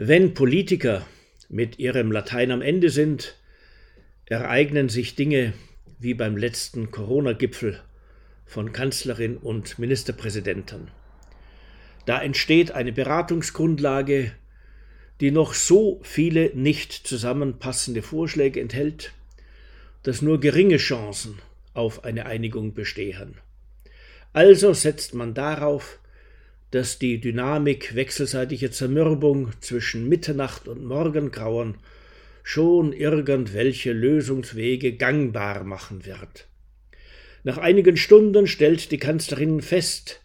Wenn Politiker mit ihrem Latein am Ende sind, ereignen sich Dinge wie beim letzten Corona-Gipfel von Kanzlerin und Ministerpräsidenten. Da entsteht eine Beratungsgrundlage, die noch so viele nicht zusammenpassende Vorschläge enthält, dass nur geringe Chancen auf eine Einigung bestehen. Also setzt man darauf, dass die Dynamik wechselseitiger Zermürbung zwischen Mitternacht und Morgengrauen schon irgendwelche Lösungswege gangbar machen wird. Nach einigen Stunden stellt die Kanzlerin fest,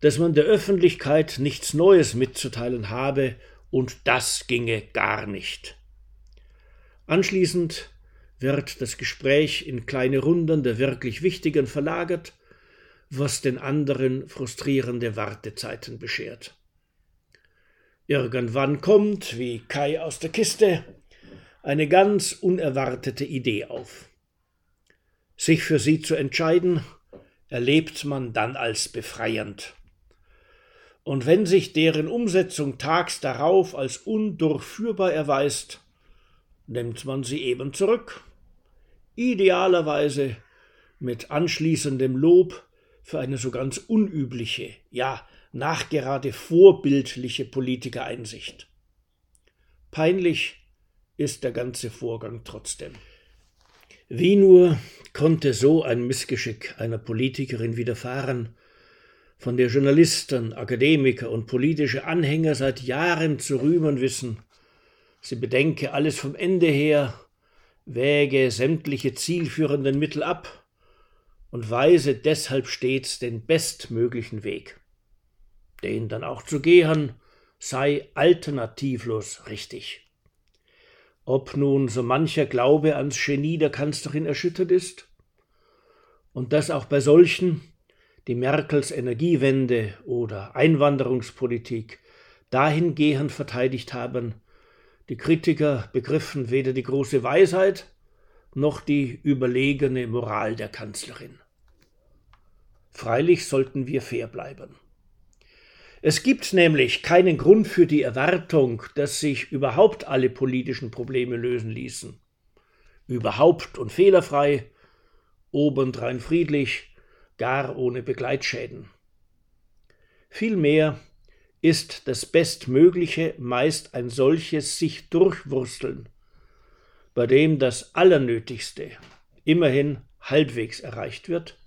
dass man der Öffentlichkeit nichts Neues mitzuteilen habe, und das ginge gar nicht. Anschließend wird das Gespräch in kleine Runden der wirklich Wichtigen verlagert, was den anderen frustrierende Wartezeiten beschert. Irgendwann kommt, wie Kai aus der Kiste, eine ganz unerwartete Idee auf. Sich für sie zu entscheiden, erlebt man dann als befreiend. Und wenn sich deren Umsetzung tags darauf als undurchführbar erweist, nimmt man sie eben zurück, idealerweise mit anschließendem Lob für eine so ganz unübliche, ja nachgerade vorbildliche Politikereinsicht. Peinlich ist der ganze Vorgang trotzdem. Wie nur konnte so ein Missgeschick einer Politikerin widerfahren, von der Journalisten, Akademiker und politische Anhänger seit Jahren zu rühmen wissen, sie bedenke alles vom Ende her, wäge sämtliche zielführenden Mittel ab und weise deshalb stets den bestmöglichen Weg. Den dann auch zu gehen, sei alternativlos richtig. Ob nun so mancher Glaube ans Genie der Kanzlerin erschüttert ist, und das auch bei solchen, die Merkels Energiewende oder Einwanderungspolitik dahingehend verteidigt haben, die Kritiker begriffen weder die große Weisheit noch die überlegene Moral der Kanzlerin. Freilich sollten wir fair bleiben. Es gibt nämlich keinen Grund für die Erwartung, dass sich überhaupt alle politischen Probleme lösen ließen. Überhaupt und fehlerfrei, obendrein friedlich, gar ohne Begleitschäden. Vielmehr ist das Bestmögliche meist ein solches sich durchwursteln, bei dem das Allernötigste immerhin halbwegs erreicht wird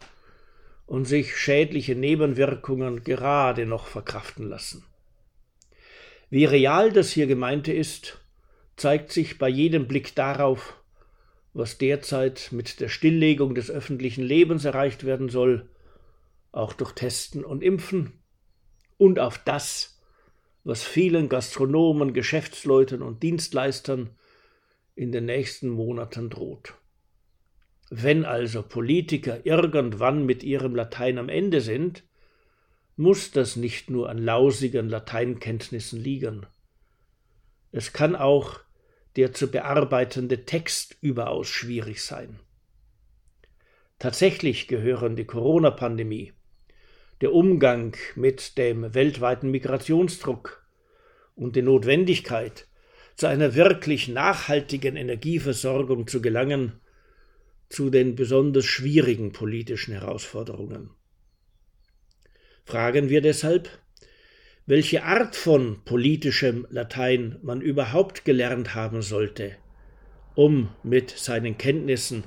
und sich schädliche Nebenwirkungen gerade noch verkraften lassen. Wie real das hier gemeinte ist, zeigt sich bei jedem Blick darauf, was derzeit mit der Stilllegung des öffentlichen Lebens erreicht werden soll, auch durch Testen und Impfen, und auf das, was vielen Gastronomen, Geschäftsleuten und Dienstleistern in den nächsten Monaten droht. Wenn also Politiker irgendwann mit ihrem Latein am Ende sind, muss das nicht nur an lausigen Lateinkenntnissen liegen. Es kann auch der zu bearbeitende Text überaus schwierig sein. Tatsächlich gehören die Corona-Pandemie, der Umgang mit dem weltweiten Migrationsdruck und die Notwendigkeit, zu einer wirklich nachhaltigen Energieversorgung zu gelangen, zu den besonders schwierigen politischen Herausforderungen. Fragen wir deshalb, welche Art von politischem Latein man überhaupt gelernt haben sollte, um mit seinen Kenntnissen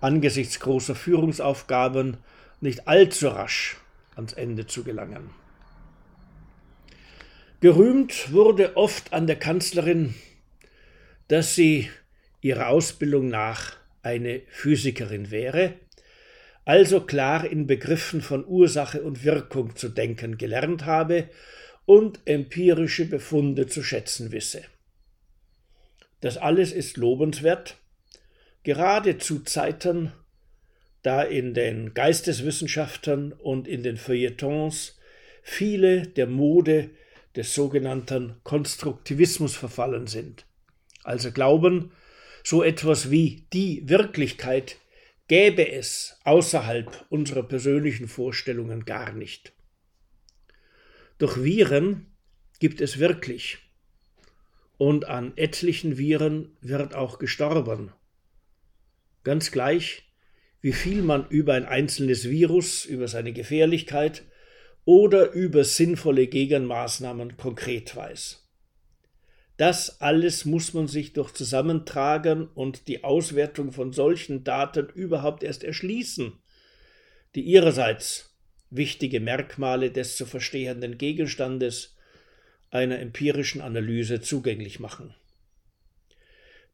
angesichts großer Führungsaufgaben nicht allzu rasch ans Ende zu gelangen. Gerühmt wurde oft an der Kanzlerin, dass sie ihrer Ausbildung nach eine Physikerin wäre, also klar in Begriffen von Ursache und Wirkung zu denken gelernt habe und empirische Befunde zu schätzen wisse. Das alles ist lobenswert, gerade zu Zeiten, da in den Geisteswissenschaften und in den Feuilletons viele der Mode des sogenannten Konstruktivismus verfallen sind, also glauben, so etwas wie die Wirklichkeit gäbe es außerhalb unserer persönlichen Vorstellungen gar nicht. Doch Viren gibt es wirklich. und an etlichen Viren wird auch gestorben. Ganz gleich, wie viel man über ein einzelnes Virus, über seine Gefährlichkeit oder über sinnvolle Gegenmaßnahmen konkret weiß. Das alles muss man sich durch Zusammentragen und die Auswertung von solchen Daten überhaupt erst erschließen, die ihrerseits wichtige Merkmale des zu verstehenden Gegenstandes einer empirischen Analyse zugänglich machen.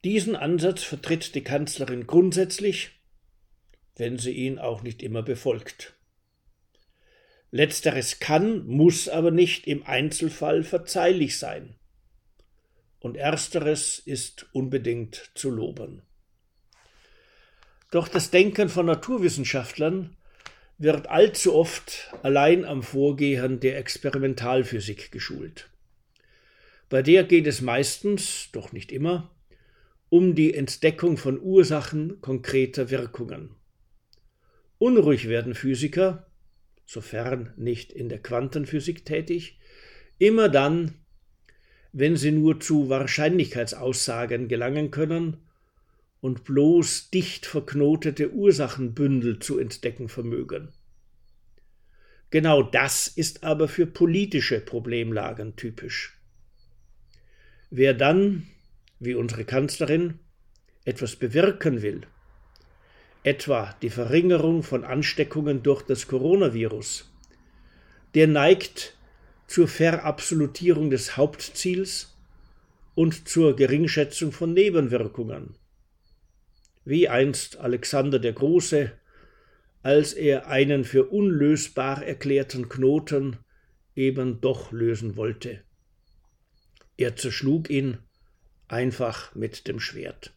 Diesen Ansatz vertritt die Kanzlerin grundsätzlich, wenn sie ihn auch nicht immer befolgt. Letzteres kann, muss aber nicht im Einzelfall verzeihlich sein und ersteres ist unbedingt zu loben. Doch das Denken von Naturwissenschaftlern wird allzu oft allein am Vorgehen der Experimentalphysik geschult. Bei der geht es meistens, doch nicht immer, um die Entdeckung von Ursachen konkreter Wirkungen. Unruhig werden Physiker, sofern nicht in der Quantenphysik tätig, immer dann, wenn sie nur zu Wahrscheinlichkeitsaussagen gelangen können und bloß dicht verknotete Ursachenbündel zu entdecken vermögen. Genau das ist aber für politische Problemlagen typisch. Wer dann, wie unsere Kanzlerin, etwas bewirken will, etwa die Verringerung von Ansteckungen durch das Coronavirus, der neigt zur Verabsolutierung des Hauptziels und zur Geringschätzung von Nebenwirkungen. Wie einst Alexander der Große, als er einen für unlösbar erklärten Knoten eben doch lösen wollte. Er zerschlug ihn einfach mit dem Schwert.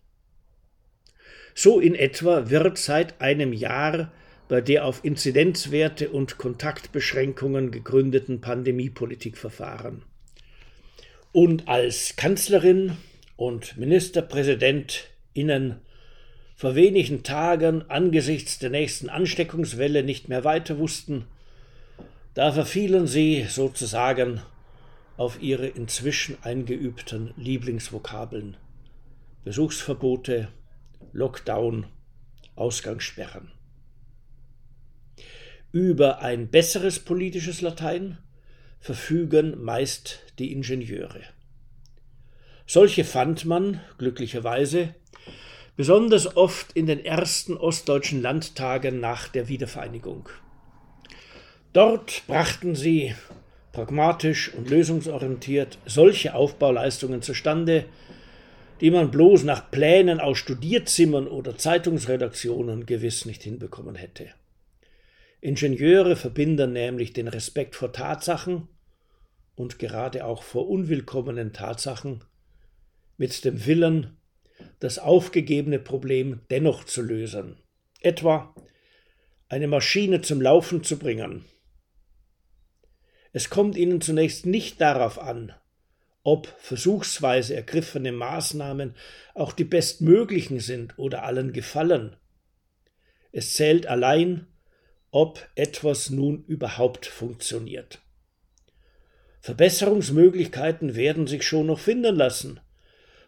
So in etwa wird seit einem Jahr bei der auf Inzidenzwerte und Kontaktbeschränkungen gegründeten Pandemiepolitik verfahren. Und als Kanzlerin und Ministerpräsidentinnen vor wenigen Tagen angesichts der nächsten Ansteckungswelle nicht mehr weiter wussten, da verfielen sie sozusagen auf ihre inzwischen eingeübten Lieblingsvokabeln Besuchsverbote, Lockdown, Ausgangssperren über ein besseres politisches Latein verfügen meist die Ingenieure. Solche fand man, glücklicherweise, besonders oft in den ersten ostdeutschen Landtagen nach der Wiedervereinigung. Dort brachten sie pragmatisch und lösungsorientiert solche Aufbauleistungen zustande, die man bloß nach Plänen aus Studierzimmern oder Zeitungsredaktionen gewiss nicht hinbekommen hätte. Ingenieure verbinden nämlich den Respekt vor Tatsachen und gerade auch vor unwillkommenen Tatsachen mit dem Willen, das aufgegebene Problem dennoch zu lösen, etwa eine Maschine zum Laufen zu bringen. Es kommt ihnen zunächst nicht darauf an, ob versuchsweise ergriffene Maßnahmen auch die bestmöglichen sind oder allen gefallen. Es zählt allein, ob etwas nun überhaupt funktioniert. Verbesserungsmöglichkeiten werden sich schon noch finden lassen,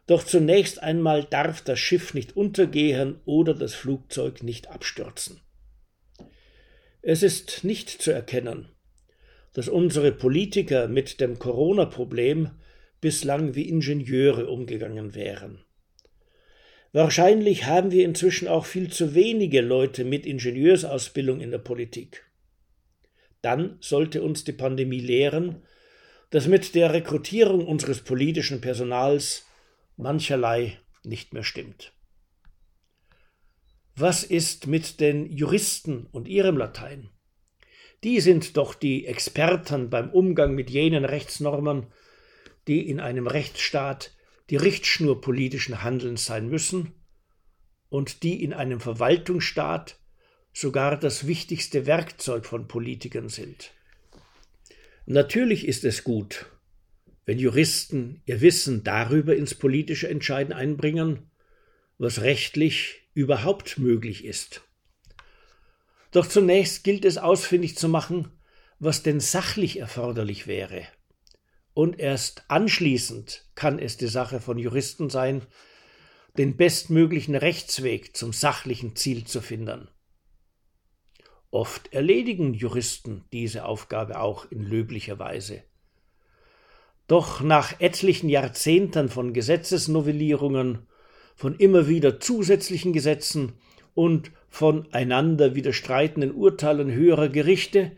doch zunächst einmal darf das Schiff nicht untergehen oder das Flugzeug nicht abstürzen. Es ist nicht zu erkennen, dass unsere Politiker mit dem Corona-Problem bislang wie Ingenieure umgegangen wären. Wahrscheinlich haben wir inzwischen auch viel zu wenige Leute mit Ingenieursausbildung in der Politik. Dann sollte uns die Pandemie lehren, dass mit der Rekrutierung unseres politischen Personals mancherlei nicht mehr stimmt. Was ist mit den Juristen und ihrem Latein? Die sind doch die Experten beim Umgang mit jenen Rechtsnormen, die in einem Rechtsstaat die Richtschnur politischen Handelns sein müssen und die in einem Verwaltungsstaat sogar das wichtigste Werkzeug von Politikern sind. Natürlich ist es gut, wenn Juristen ihr Wissen darüber ins politische Entscheiden einbringen, was rechtlich überhaupt möglich ist. Doch zunächst gilt es ausfindig zu machen, was denn sachlich erforderlich wäre und erst anschließend kann es die Sache von Juristen sein, den bestmöglichen Rechtsweg zum sachlichen Ziel zu finden. Oft erledigen Juristen diese Aufgabe auch in löblicher Weise. Doch nach etlichen Jahrzehnten von Gesetzesnovellierungen, von immer wieder zusätzlichen Gesetzen und von einander widerstreitenden Urteilen höherer Gerichte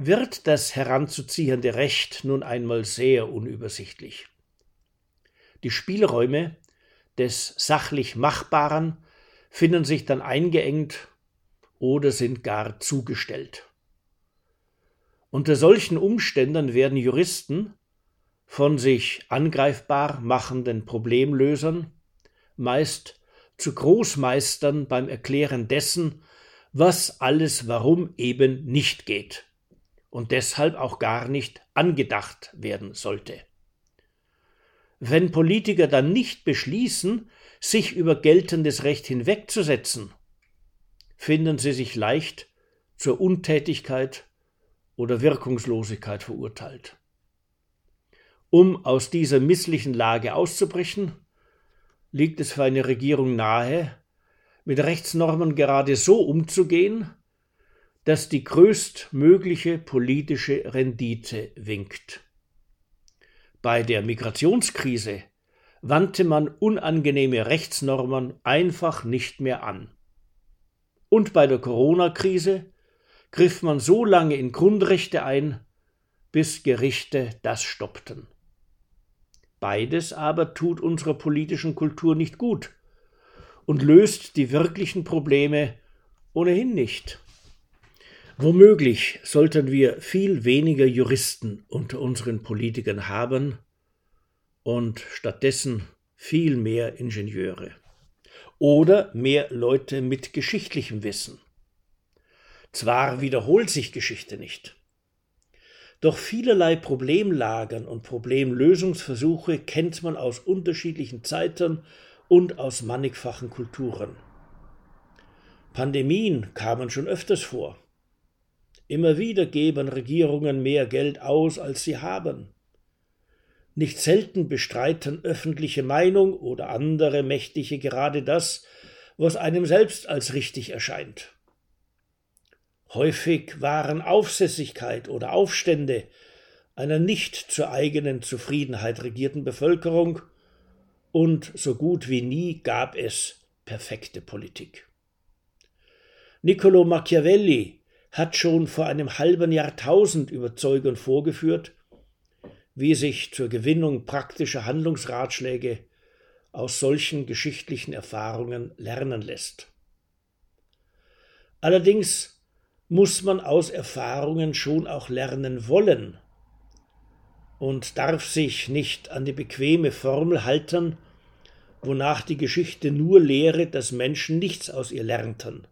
wird das heranzuziehende Recht nun einmal sehr unübersichtlich. Die Spielräume des sachlich Machbaren finden sich dann eingeengt oder sind gar zugestellt. Unter solchen Umständen werden Juristen von sich angreifbar machenden Problemlösern meist zu Großmeistern beim Erklären dessen, was alles warum eben nicht geht und deshalb auch gar nicht angedacht werden sollte. Wenn Politiker dann nicht beschließen, sich über geltendes Recht hinwegzusetzen, finden sie sich leicht zur Untätigkeit oder Wirkungslosigkeit verurteilt. Um aus dieser misslichen Lage auszubrechen, liegt es für eine Regierung nahe, mit Rechtsnormen gerade so umzugehen, dass die größtmögliche politische Rendite winkt. Bei der Migrationskrise wandte man unangenehme Rechtsnormen einfach nicht mehr an. Und bei der Corona-Krise griff man so lange in Grundrechte ein, bis Gerichte das stoppten. Beides aber tut unserer politischen Kultur nicht gut und löst die wirklichen Probleme ohnehin nicht. Womöglich sollten wir viel weniger Juristen unter unseren Politikern haben und stattdessen viel mehr Ingenieure oder mehr Leute mit geschichtlichem Wissen. Zwar wiederholt sich Geschichte nicht, doch vielerlei Problemlagen und Problemlösungsversuche kennt man aus unterschiedlichen Zeiten und aus mannigfachen Kulturen. Pandemien kamen schon öfters vor. Immer wieder geben Regierungen mehr Geld aus, als sie haben. Nicht selten bestreiten öffentliche Meinung oder andere Mächtige gerade das, was einem selbst als richtig erscheint. Häufig waren Aufsässigkeit oder Aufstände einer nicht zur eigenen Zufriedenheit regierten Bevölkerung, und so gut wie nie gab es perfekte Politik. Niccolo Machiavelli hat schon vor einem halben Jahrtausend überzeugend vorgeführt, wie sich zur Gewinnung praktischer Handlungsratschläge aus solchen geschichtlichen Erfahrungen lernen lässt. Allerdings muss man aus Erfahrungen schon auch lernen wollen und darf sich nicht an die bequeme Formel halten, wonach die Geschichte nur lehre, dass Menschen nichts aus ihr lernten.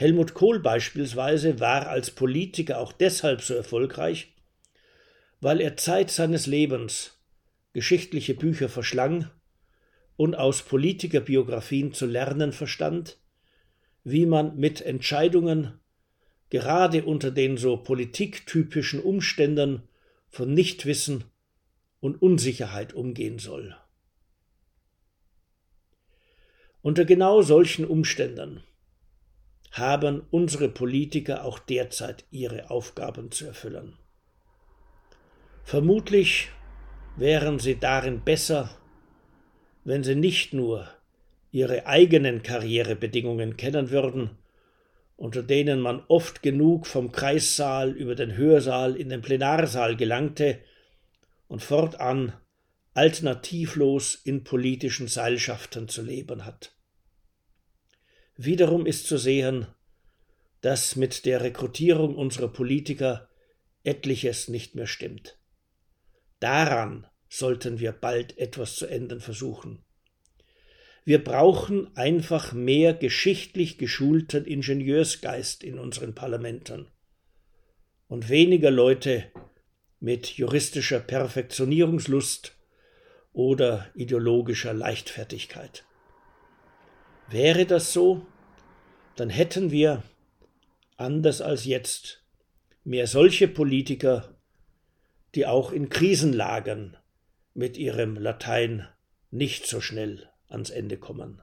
Helmut Kohl beispielsweise war als Politiker auch deshalb so erfolgreich, weil er Zeit seines Lebens geschichtliche Bücher verschlang und aus Politikerbiografien zu lernen verstand, wie man mit Entscheidungen gerade unter den so politiktypischen Umständen von Nichtwissen und Unsicherheit umgehen soll. Unter genau solchen Umständen haben unsere Politiker auch derzeit ihre Aufgaben zu erfüllen. Vermutlich wären sie darin besser, wenn sie nicht nur ihre eigenen Karrierebedingungen kennen würden, unter denen man oft genug vom Kreissaal über den Hörsaal in den Plenarsaal gelangte und fortan alternativlos in politischen Seilschaften zu leben hat. Wiederum ist zu sehen, dass mit der Rekrutierung unserer Politiker etliches nicht mehr stimmt. Daran sollten wir bald etwas zu ändern versuchen. Wir brauchen einfach mehr geschichtlich geschulten Ingenieursgeist in unseren Parlamenten und weniger Leute mit juristischer Perfektionierungslust oder ideologischer Leichtfertigkeit. Wäre das so, dann hätten wir, anders als jetzt, mehr solche Politiker, die auch in Krisenlagern mit ihrem Latein nicht so schnell ans Ende kommen.